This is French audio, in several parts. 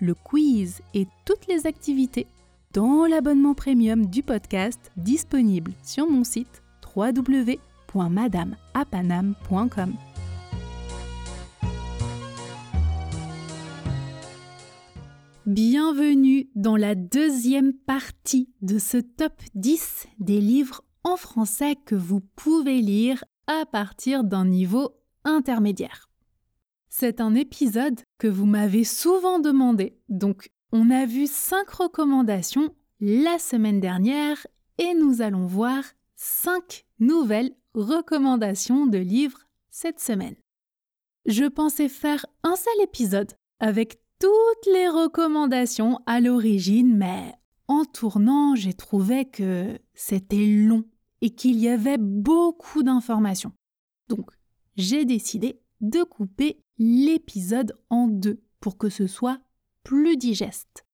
le quiz et toutes les activités dans l'abonnement premium du podcast disponible sur mon site www.madameapanam.com. Bienvenue dans la deuxième partie de ce top 10 des livres en français que vous pouvez lire à partir d'un niveau intermédiaire. C'est un épisode que vous m'avez souvent demandé, donc on a vu 5 recommandations la semaine dernière et nous allons voir 5 nouvelles recommandations de livres cette semaine. Je pensais faire un seul épisode avec toutes les recommandations à l'origine, mais en tournant, j'ai trouvé que c'était long et qu'il y avait beaucoup d'informations. Donc, j'ai décidé de couper l'épisode en deux pour que ce soit plus digeste.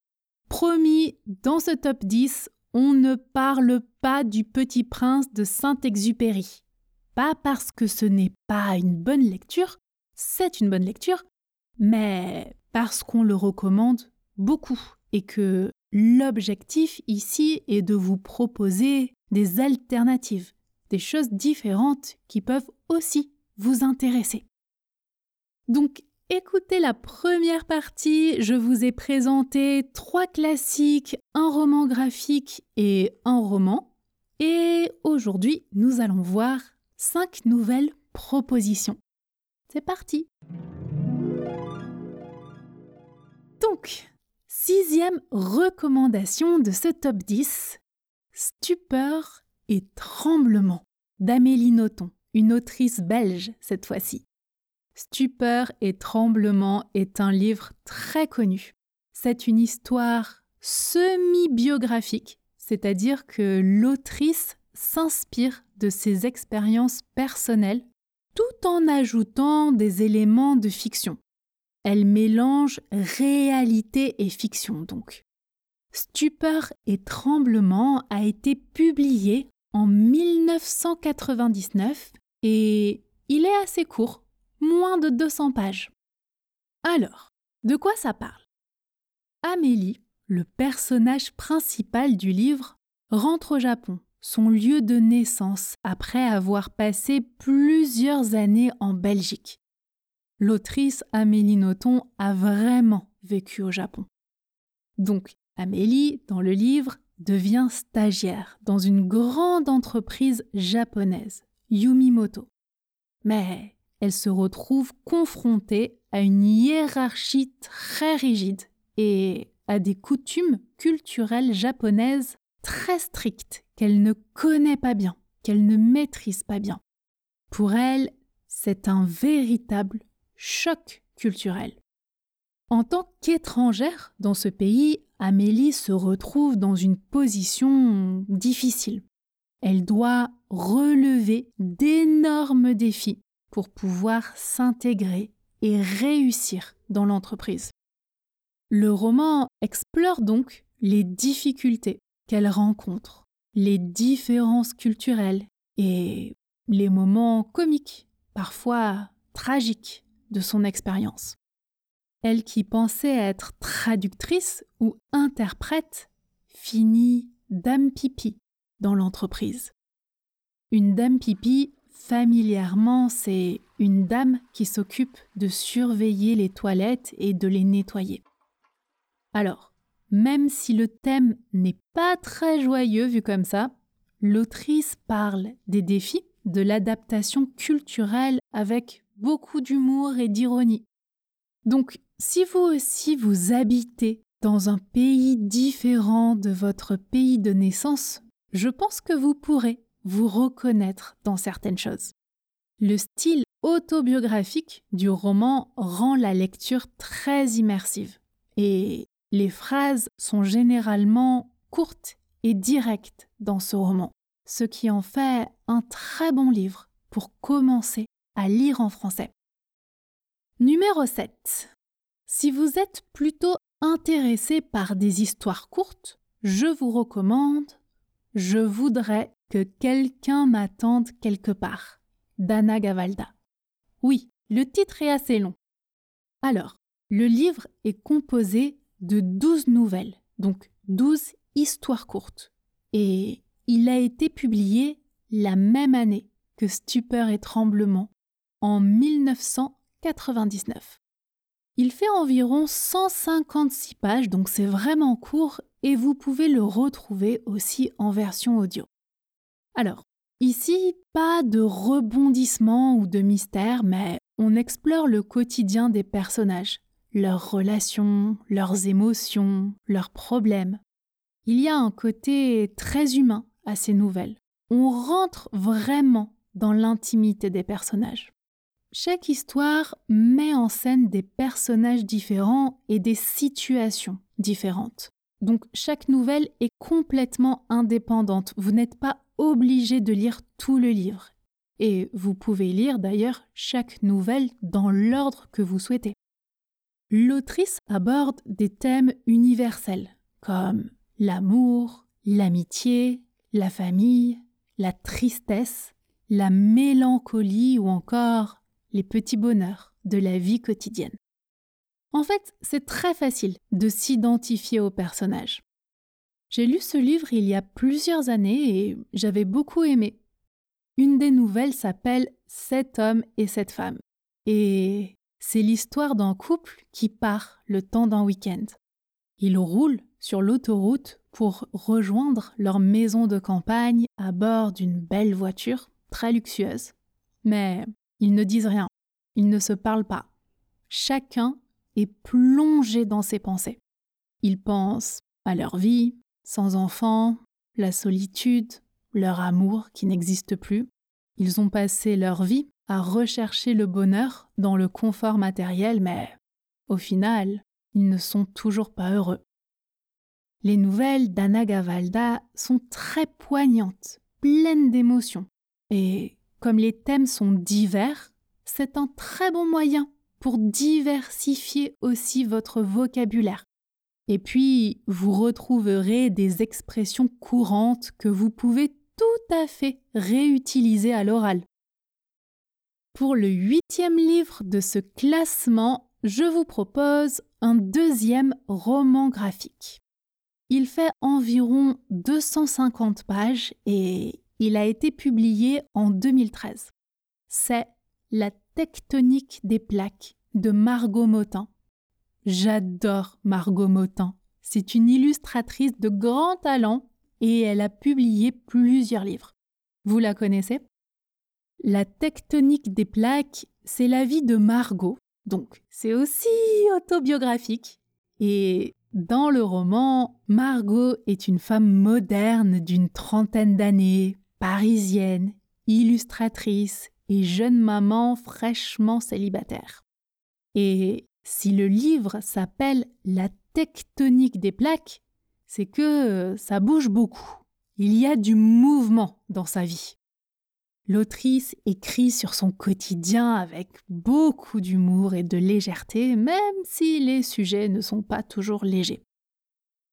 Promis, dans ce top 10, on ne parle pas du Petit Prince de Saint-Exupéry. Pas parce que ce n'est pas une bonne lecture, c'est une bonne lecture, mais parce qu'on le recommande beaucoup et que l'objectif ici est de vous proposer des alternatives, des choses différentes qui peuvent aussi vous intéresser. Donc, écoutez la première partie, je vous ai présenté trois classiques, un roman graphique et un roman. Et aujourd'hui, nous allons voir cinq nouvelles propositions. C'est parti Donc, sixième recommandation de ce top 10, Stupeur et tremblement d'Amélie Nothomb, une autrice belge cette fois-ci. Stupeur et tremblement est un livre très connu. C'est une histoire semi-biographique, c'est-à-dire que l'autrice s'inspire de ses expériences personnelles tout en ajoutant des éléments de fiction. Elle mélange réalité et fiction donc. Stupeur et tremblement a été publié en 1999 et il est assez court, moins de 200 pages. Alors, de quoi ça parle? Amélie, le personnage principal du livre, rentre au Japon, son lieu de naissance, après avoir passé plusieurs années en Belgique. L'autrice Amélie Nothomb a vraiment vécu au Japon. Donc, Amélie, dans le livre, devient stagiaire dans une grande entreprise japonaise, Yumimoto. Mais elle se retrouve confrontée à une hiérarchie très rigide et à des coutumes culturelles japonaises très strictes qu'elle ne connaît pas bien, qu'elle ne maîtrise pas bien. Pour elle, c'est un véritable choc culturel. En tant qu'étrangère dans ce pays, Amélie se retrouve dans une position difficile. Elle doit relever d'énormes défis pour pouvoir s'intégrer et réussir dans l'entreprise. Le roman explore donc les difficultés qu'elle rencontre, les différences culturelles et les moments comiques, parfois tragiques, de son expérience. Elle qui pensait être traductrice ou interprète finit dame pipi dans l'entreprise. Une dame pipi, familièrement, c'est une dame qui s'occupe de surveiller les toilettes et de les nettoyer. Alors, même si le thème n'est pas très joyeux vu comme ça, l'autrice parle des défis de l'adaptation culturelle avec beaucoup d'humour et d'ironie. Donc, si vous aussi vous habitez dans un pays différent de votre pays de naissance, je pense que vous pourrez vous reconnaître dans certaines choses. Le style autobiographique du roman rend la lecture très immersive. Et Les phrases sont généralement courtes et directes dans ce roman, ce qui en fait un très bon livre pour commencer à lire en français. Numéro 7. Si vous êtes plutôt intéressé par des histoires courtes, je vous recommande Je voudrais que quelqu'un m'attende quelque part d'Anna Gavalda. Oui, le titre est assez long. Alors, le livre est composé de 12 nouvelles, donc 12 histoires courtes. Et il a été publié la même année que Stupeur et Tremblement, en 1999. Il fait environ 156 pages, donc c'est vraiment court, et vous pouvez le retrouver aussi en version audio. Alors, ici, pas de rebondissement ou de mystère, mais on explore le quotidien des personnages, leurs relations, leurs émotions, leurs problèmes. Il y a un côté très humain à ces nouvelles. On rentre vraiment dans l'intimité des personnages. Chaque histoire met en scène des personnages différents et des situations différentes. Donc chaque nouvelle est complètement indépendante. Vous n'êtes pas obligé de lire tout le livre. Et vous pouvez lire d'ailleurs chaque nouvelle dans l'ordre que vous souhaitez. L'autrice aborde des thèmes universels comme l'amour, l'amitié, la famille, la tristesse, la mélancolie ou encore les petits bonheurs de la vie quotidienne. En fait, c'est très facile de s'identifier aux personnages. J'ai lu ce livre il y a plusieurs années et j'avais beaucoup aimé. Une des nouvelles s'appelle Sept hommes et sept femmes. Et c'est l'histoire d'un couple qui part le temps d'un week-end. Ils roulent sur l'autoroute pour rejoindre leur maison de campagne à bord d'une belle voiture très luxueuse. Mais ils ne disent rien, ils ne se parlent pas. Chacun est plongé dans ses pensées. Ils pensent à leur vie, sans enfants, la solitude, leur amour qui n'existe plus. Ils ont passé leur vie à rechercher le bonheur dans le confort matériel, mais au final, ils ne sont toujours pas heureux. Les nouvelles d'Anna Gavalda sont très poignantes, pleines d'émotions. Et comme les thèmes sont divers, c'est un très bon moyen pour diversifier aussi votre vocabulaire. Et puis, vous retrouverez des expressions courantes que vous pouvez tout à fait réutiliser à l'oral. Pour le huitième livre de ce classement, je vous propose un deuxième roman graphique. Il fait environ 250 pages et il a été publié en 2013. C'est La tectonique des plaques de Margot Motin. J'adore Margot Motin. C'est une illustratrice de grand talent et elle a publié plusieurs livres. Vous la connaissez? La tectonique des plaques, c'est la vie de Margot, donc c'est aussi autobiographique. Et dans le roman, Margot est une femme moderne d'une trentaine d'années, parisienne, illustratrice et jeune maman fraîchement célibataire. Et si le livre s'appelle La tectonique des plaques, c'est que ça bouge beaucoup. Il y a du mouvement dans sa vie. L'autrice écrit sur son quotidien avec beaucoup d'humour et de légèreté, même si les sujets ne sont pas toujours légers.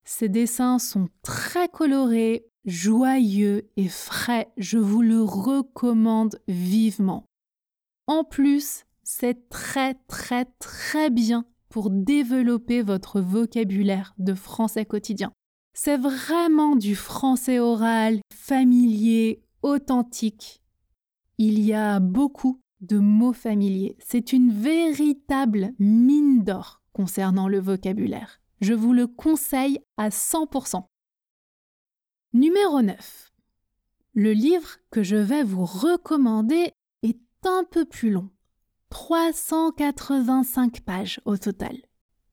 Ses dessins sont très colorés, joyeux et frais, je vous le recommande vivement. En plus, c'est très très très bien pour développer votre vocabulaire de français quotidien. C'est vraiment du français oral, familier, authentique il y a beaucoup de mots familiers. C'est une véritable mine d'or concernant le vocabulaire. Je vous le conseille à 100%. Numéro 9. Le livre que je vais vous recommander est un peu plus long. 385 pages au total.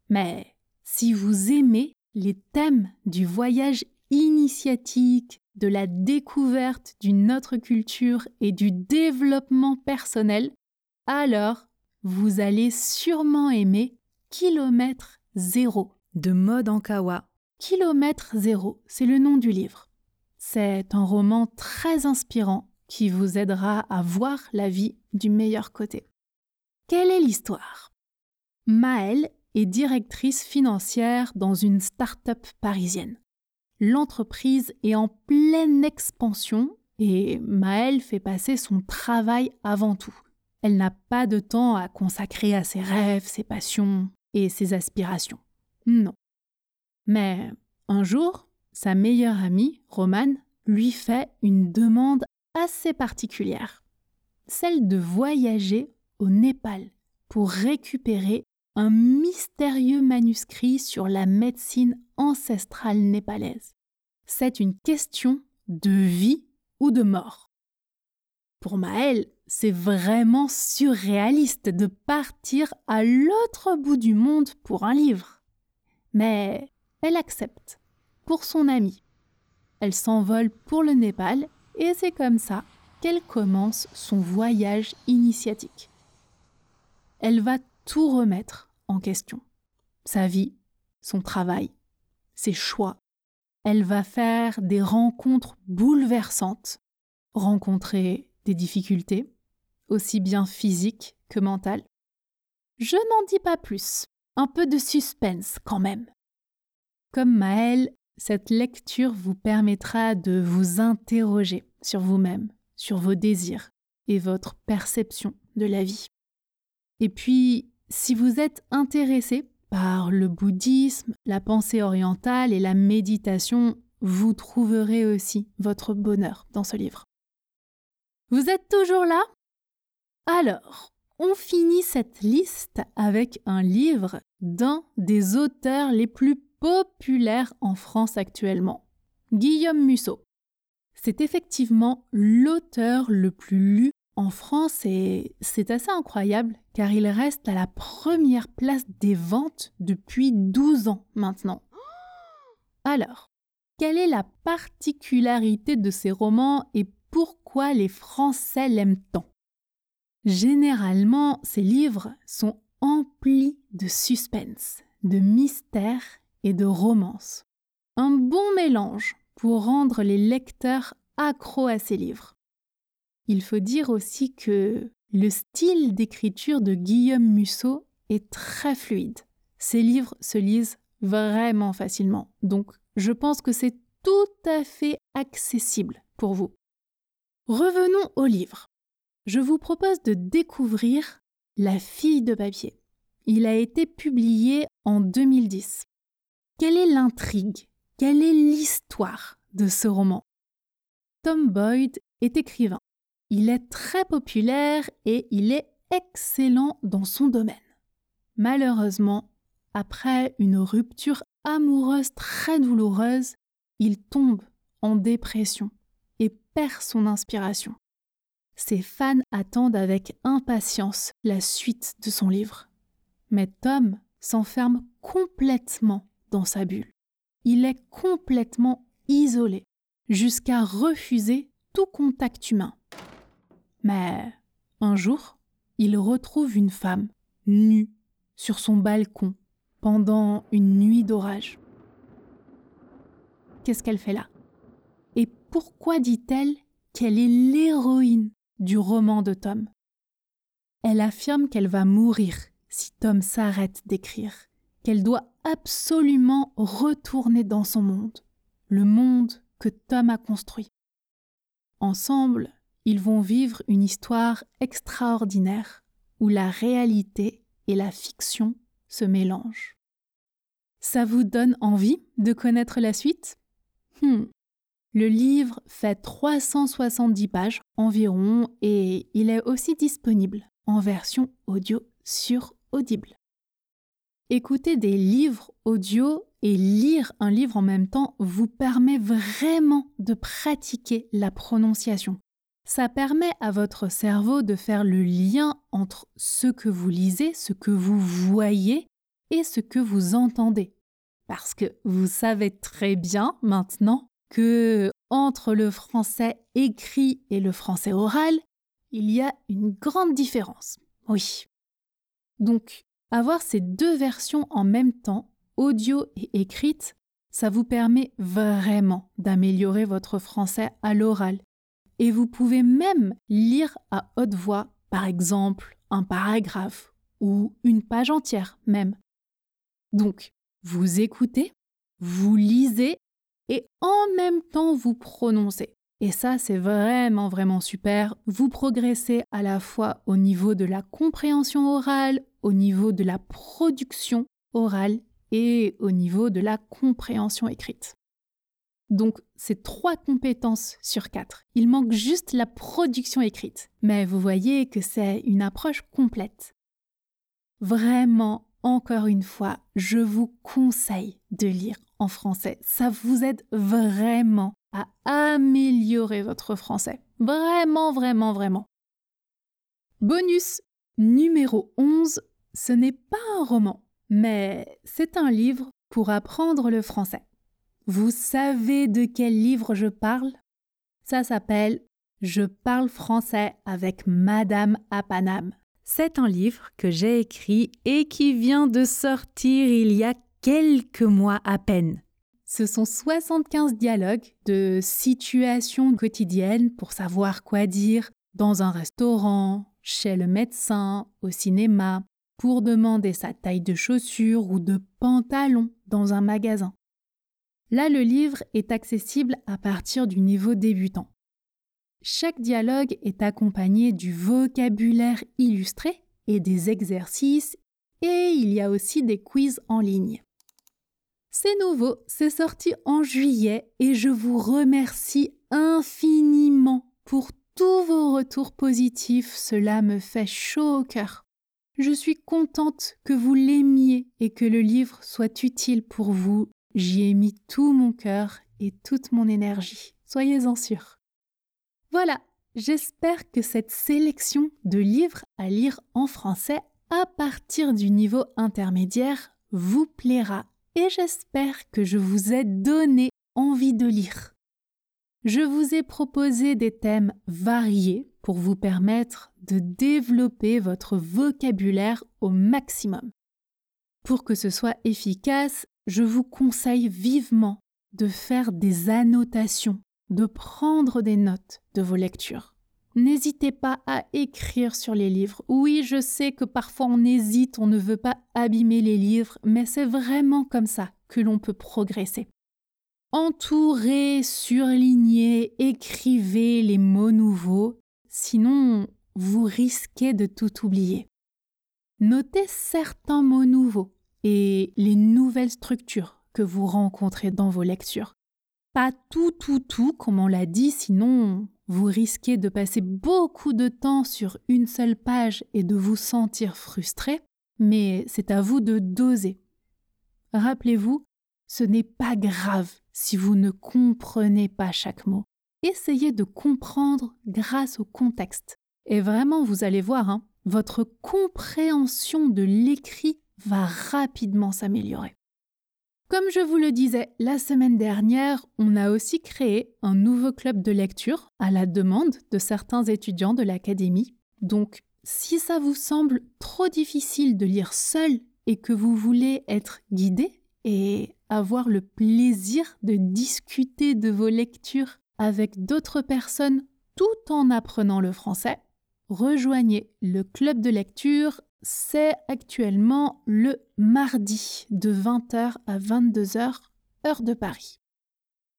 Mais si vous aimez les thèmes du voyage initiatique, de la découverte d'une autre culture et du développement personnel, alors vous allez sûrement aimer Kilomètre Zéro de Maud Ankawa. Kilomètre zéro, c'est le nom du livre. C'est un roman très inspirant qui vous aidera à voir la vie du meilleur côté. Quelle est l'histoire? Maëlle est directrice financière dans une start-up parisienne. L'entreprise est en pleine expansion et Maëlle fait passer son travail avant tout. Elle n'a pas de temps à consacrer à ses rêves, ses passions et ses aspirations. Non. Mais un jour, sa meilleure amie, Romane, lui fait une demande assez particulière, celle de voyager au Népal pour récupérer un mystérieux manuscrit sur la médecine ancestrale népalaise. C'est une question de vie ou de mort. Pour Maëlle, c'est vraiment surréaliste de partir à l'autre bout du monde pour un livre. Mais elle accepte, pour son ami. Elle s'envole pour le Népal et c'est comme ça qu'elle commence son voyage initiatique. Elle va tout remettre en question. Sa vie, son travail, ses choix. Elle va faire des rencontres bouleversantes, rencontrer des difficultés, aussi bien physiques que mentales. Je n'en dis pas plus, un peu de suspense quand même. Comme Maëlle, cette lecture vous permettra de vous interroger sur vous-même, sur vos désirs et votre perception de la vie. Et puis, si vous êtes intéressé par le bouddhisme, la pensée orientale et la méditation, vous trouverez aussi votre bonheur dans ce livre. Vous êtes toujours là? Alors, on finit cette liste avec un livre d'un des auteurs les plus populaires en France actuellement, Guillaume Musso. C'est effectivement l'auteur le plus lu en France et c'est assez incroyable car il reste à la première place des ventes depuis 12 ans maintenant. Alors, quelle est la particularité de ces romans et pourquoi les Français l'aiment tant? Généralement, ces livres sont emplis de suspense, de mystère et de romance. Un bon mélange pour rendre les lecteurs accros à ces livres. Il faut dire aussi que le style d'écriture de Guillaume Musso est très fluide. Ses livres se lisent vraiment facilement, donc je pense que c'est tout à fait accessible pour vous. Revenons au livre. Je vous propose de découvrir La fille de papier. Il a été publié en 2010. Quelle est l'intrigue? Quelle est l'histoire de ce roman? Tom Boyd est écrivain. Il est très populaire et il est excellent dans son domaine. Malheureusement, après une rupture amoureuse très douloureuse, il tombe en dépression et perd son inspiration. Ses fans attendent avec impatience la suite de son livre. Mais Tom s'enferme complètement sa bulle. Il est complètement isolé, jusqu'à refuser tout contact humain. Mais un jour, il retrouve une femme, nue, sur son balcon, pendant une nuit d'orage. Qu'est-ce qu'elle fait là? Et pourquoi dit-elle qu'elle est l'héroïne du roman de Tom? Elle affirme qu'elle va mourir si Tom s'arrête d'écrire, qu'elle doit absolument retourner dans son monde, le monde que Tom a construit. Ensemble, ils vont vivre une histoire extraordinaire où la réalité et la fiction se mélangent. Ça vous donne envie de connaître la suite? Hmm. Le livre fait 370 pages environ et il est aussi disponible en version audio sur Audible. Écouter des livres audio et lire un livre en même temps vous permet vraiment de pratiquer la prononciation. Ça permet à votre cerveau de faire le lien entre ce que vous lisez, ce que vous voyez et ce que vous entendez. Parce que vous savez très bien maintenant que entre le français écrit et le français oral, il y a une grande différence. Oui. Donc, avoir ces deux versions en même temps audio et écrite, ça vous permet vraiment d'améliorer votre français à l'oral. Et vous pouvez même lire à haute voix, par exemple, un paragraphe ou une page entière même. Donc, vous écoutez, vous lisez et en même temps vous prononcez. Et ça, c'est vraiment, vraiment super. Vous progressez à la fois au niveau de la compréhension orale, au niveau de la production orale et au niveau de la compréhension écrite. Donc, c'est trois compétences sur quatre. Il manque juste la production écrite. Mais vous voyez que c'est une approche complète. Vraiment, encore une fois, je vous conseille de lire en français. Ça vous aide vraiment à améliorer votre français. Vraiment, vraiment, vraiment. Bonus numéro 11, ce n'est pas un roman, mais c'est un livre pour apprendre le français. Vous savez de quel livre je parle? Ça s'appelle Je parle français avec Madame Apanam. C'est un livre que j'ai écrit et qui vient de sortir il y a quelques mois à peine. Ce sont 75 dialogues de situations quotidiennes pour savoir quoi dire dans un restaurant, chez le médecin, au cinéma, pour demander sa taille de chaussures ou de pantalon dans un magasin. Là, le livre est accessible à partir du niveau débutant. Chaque dialogue est accompagné du vocabulaire illustré et des exercices, et il y a aussi des quiz en ligne. C'est nouveau, c'est sorti en juillet et je vous remercie infiniment pour tous vos retours positifs, cela me fait chaud au cœur. Je suis contente que vous l'aimiez et que le livre soit utile pour vous. J'y ai mis tout mon cœur et toute mon énergie. Soyez-en sûrs. Voilà, j'espère que cette sélection de livres à lire en français à partir du niveau intermédiaire vous plaira et j'espère que je vous ai donné envie de lire. Je vous ai proposé des thèmes variés pour vous permettre de développer votre vocabulaire au maximum. Pour que ce soit efficace, je vous conseille vivement de faire des annotations, de prendre des notes de vos lectures. N'hésitez pas à écrire sur les livres. Oui, je sais que parfois on hésite, on ne veut pas abîmer les livres, mais c'est vraiment comme ça que l'on peut progresser. Entourez, surlignez, écrivez les mots nouveaux, sinon vous risquez de tout oublier. Notez certains mots nouveaux et les nouvelles structures que vous rencontrez dans vos lectures. Pas tout, tout, tout, comme on l'a dit, sinon vous risquez de passer beaucoup de temps sur une seule page et de vous sentir frustré, mais c'est à vous de doser. Rappelez-vous, ce n'est pas grave si vous ne comprenez pas chaque mot. Essayez de comprendre grâce au contexte. Et vraiment, vous allez voir, hein, votre compréhension de l'écrit va rapidement s'améliorer. Comme je vous le disais la semaine dernière, on a aussi créé un nouveau club de lecture à la demande de certains étudiants de l'académie. Donc, si ça vous semble trop difficile de lire seul et que vous voulez être guidé et avoir le plaisir de discuter de vos lectures avec d'autres personnes tout en apprenant le français, rejoignez le club de lecture c'est actuellement le mardi de 20h à 22h, heure de Paris.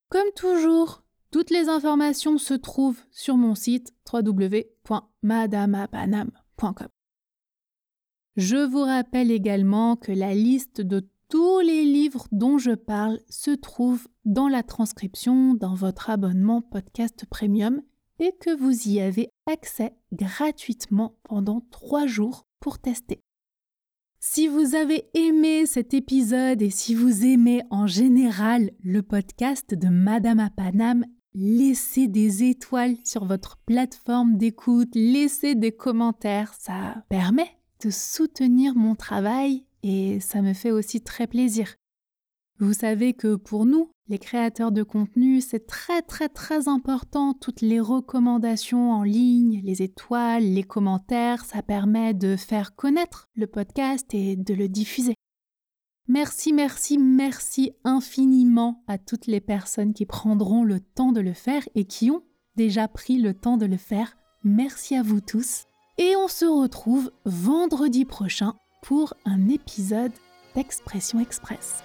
Comme toujours, toutes les informations se trouvent sur mon site www.madamapanam.com. Je vous rappelle également que la liste de tous les livres dont je parle se trouve dans la transcription dans votre abonnement podcast premium et que vous y avez accès gratuitement pendant trois jours pour tester. Si vous avez aimé cet épisode et si vous aimez en général le podcast de Madame à Paname, laissez des étoiles sur votre plateforme d'écoute, laissez des commentaires, ça permet de soutenir mon travail et ça me fait aussi très plaisir. Vous savez que pour nous, les créateurs de contenu, c'est très très très important. Toutes les recommandations en ligne, les étoiles, les commentaires, ça permet de faire connaître le podcast et de le diffuser. Merci, merci, merci infiniment à toutes les personnes qui prendront le temps de le faire et qui ont déjà pris le temps de le faire. Merci à vous tous. Et on se retrouve vendredi prochain pour un épisode d'Expression Express.